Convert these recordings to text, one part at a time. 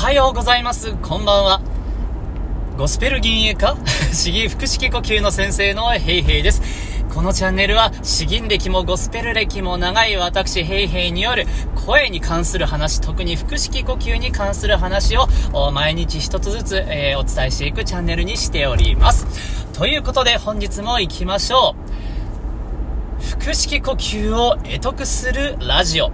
はようございます。こんばんは。ゴスペル銀営か詩吟腹式呼吸の先生のヘイヘイです。このチャンネルは詩吟歴もゴスペル歴も長い私ヘイヘイによる声に関する話、特に腹式呼吸に関する話を毎日一つずつ、えー、お伝えしていくチャンネルにしております。ということで本日も行きましょう。腹式呼吸を得得するラジオ。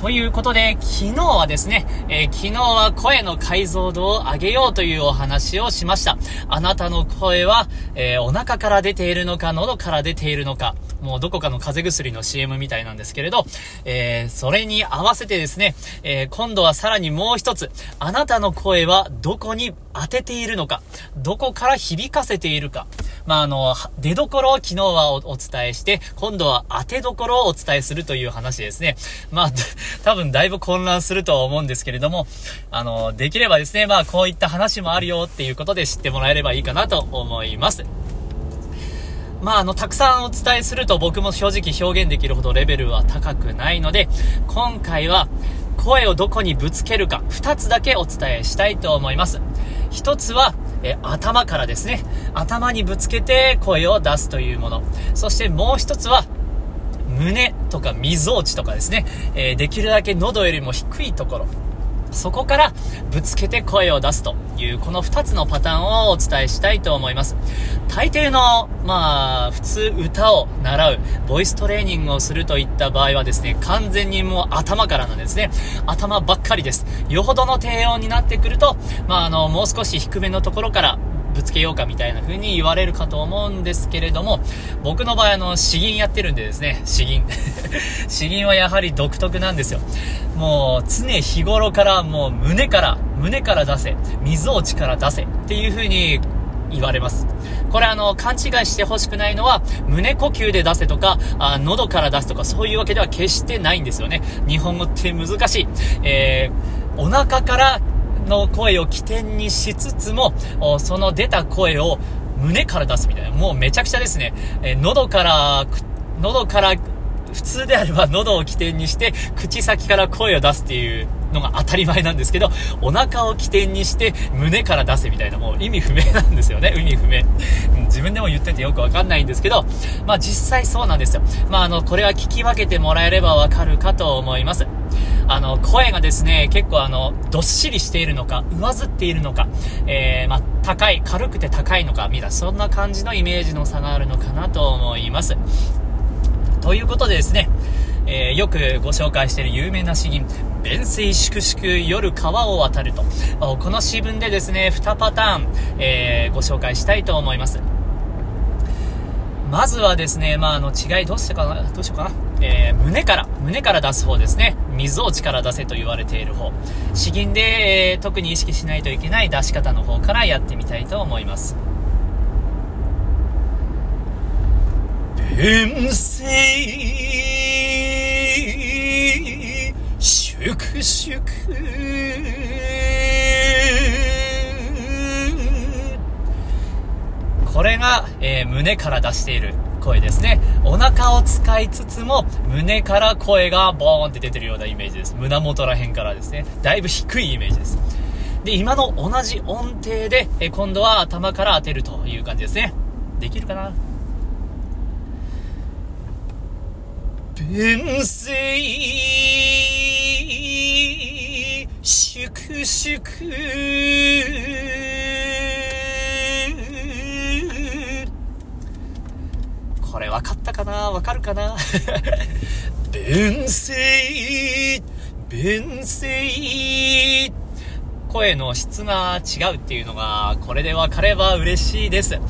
ということで、昨日はですね、えー、昨日は声の解像度を上げようというお話をしました。あなたの声は、えー、お腹から出ているのか、喉から出ているのか、もうどこかの風邪薬の CM みたいなんですけれど、えー、それに合わせてですね、え今度はさらにもう一つ、あなたの声はどこに当てているのか、どこから響かせているか、まあ、あの、出所を昨日はお伝えして、今度は当てどころをお伝えするという話ですね。まあ、多分だいぶ混乱するとは思うんですけれども、あの、できればですね、まあ、こういった話もあるよっていうことで知ってもらえればいいかなと思います。まあ、あの、たくさんお伝えすると僕も正直表現できるほどレベルは高くないので、今回は声をどこにぶつけるか、2つだけお伝えしたいと思います。1つは、え頭からですね。頭にぶつけて声を出すというもの。そしてもう一つは、胸とかみぞおちとかですね。え、できるだけ喉よりも低いところ。そこからぶつけて声を出すという、この2つのパターンをお伝えしたいと思います。大抵の、まあ、普通歌を習う、ボイストレーニングをするといった場合はですね、完全にもう頭からのですね。頭ばっかりです。よほどの低音になってくると、まあ、あの、もう少し低めのところからぶつけようかみたいな風に言われるかと思うんですけれども、僕の場合あの、詩吟やってるんでですね、詩吟。詩吟はやはり独特なんですよ。もう、常日頃からもう胸から、胸から出せ、水落ちから出せっていう風に言われます。これあの、勘違いしてほしくないのは、胸呼吸で出せとか、あ喉から出すとか、そういうわけでは決してないんですよね。日本語って難しい。えー、お腹からの声を起点にしつつも、その出た声を胸から出すみたいな。もうめちゃくちゃですね。えー、喉から、喉から普通であれば喉を起点にして口先から声を出すっていうのが当たり前なんですけど、お腹を起点にして胸から出せみたいなもう意味不明なんですよね。意味不明。自分でも言っててよくわかんないんですけど、まあ実際そうなんですよ。まああの、これは聞き分けてもらえればわかるかと思います。あの、声がですね、結構あの、どっしりしているのか、上ずっているのか、えー、まあ、高い、軽くて高いのか、みたいな、そんな感じのイメージの差があるのかなと思います。ということでですね、えー、よくご紹介している有名な詩吟、弁水粛々夜川を渡ると。この詩文でですね、2パターン、えー、ご紹介したいと思います。まずはですね、まあ、あの、違いどうしてかな、どうしようかな。えー、胸から、胸から出す方ですね。水を力出せと言われている方。詩吟で、えー、特に意識しないといけない出し方の方からやってみたいと思います。遠征粛々が、えー、胸から出している声ですね。お腹を使いつつも、胸から声がボーンって出てるようなイメージです。胸元ら辺からですね。だいぶ低いイメージです。で、今の同じ音程で、え今度は頭から当てるという感じですね。できるかな？弁声粛々な分かるかな？弁声弁声声の質が違うっていうのが、これで分かれば嬉しいです。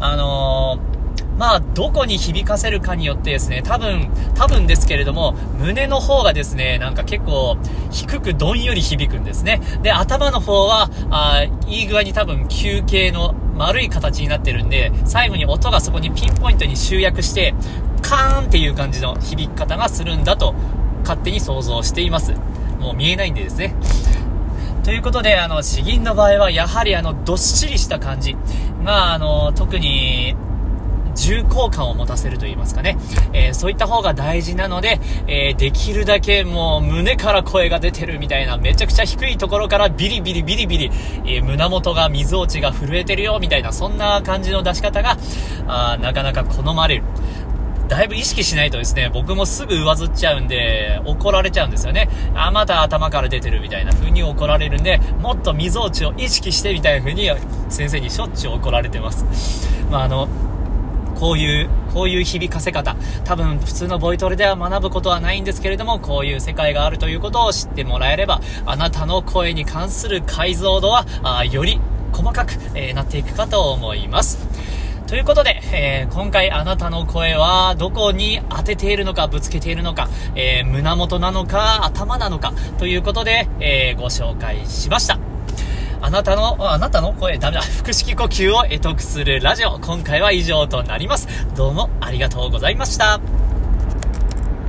あのーまあ、どこに響かせるかによってですね、多分、多分ですけれども、胸の方がですね、なんか結構、低くどんより響くんですね。で、頭の方は、あいい具合に多分、球形の丸い形になってるんで、最後に音がそこにピンポイントに集約して、カーンっていう感じの響き方がするんだと、勝手に想像しています。もう見えないんでですね。ということで、あの、詩吟の場合は、やはりあの、どっしりした感じが、あの、特に、重厚感を持たせると言いますかね。えー、そういった方が大事なので、えー、できるだけもう胸から声が出てるみたいな、めちゃくちゃ低いところからビリビリビリビリ、えー、胸元が水落ちが震えてるよみたいな、そんな感じの出し方が、あなかなか好まれる。だいぶ意識しないとですね、僕もすぐ上ずっちゃうんで、怒られちゃうんですよね。あ、また頭から出てるみたいな風に怒られるんで、もっと溝落ちを意識してみたいな風に先生にしょっちゅう怒られてます。まあ、あの、こういう、こういう響かせ方。多分普通のボイトレでは学ぶことはないんですけれども、こういう世界があるということを知ってもらえれば、あなたの声に関する解像度は、あより細かく、えー、なっていくかと思います。ということで、えー、今回あなたの声はどこに当てているのか、ぶつけているのか、えー、胸元なのか、頭なのか、ということで、えー、ご紹介しました。あなたの、あなたの声、ダメだ。腹式呼吸を得得するラジオ。今回は以上となります。どうもありがとうございました。